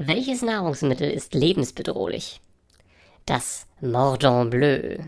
Welches Nahrungsmittel ist lebensbedrohlich? Das Mordant Bleu.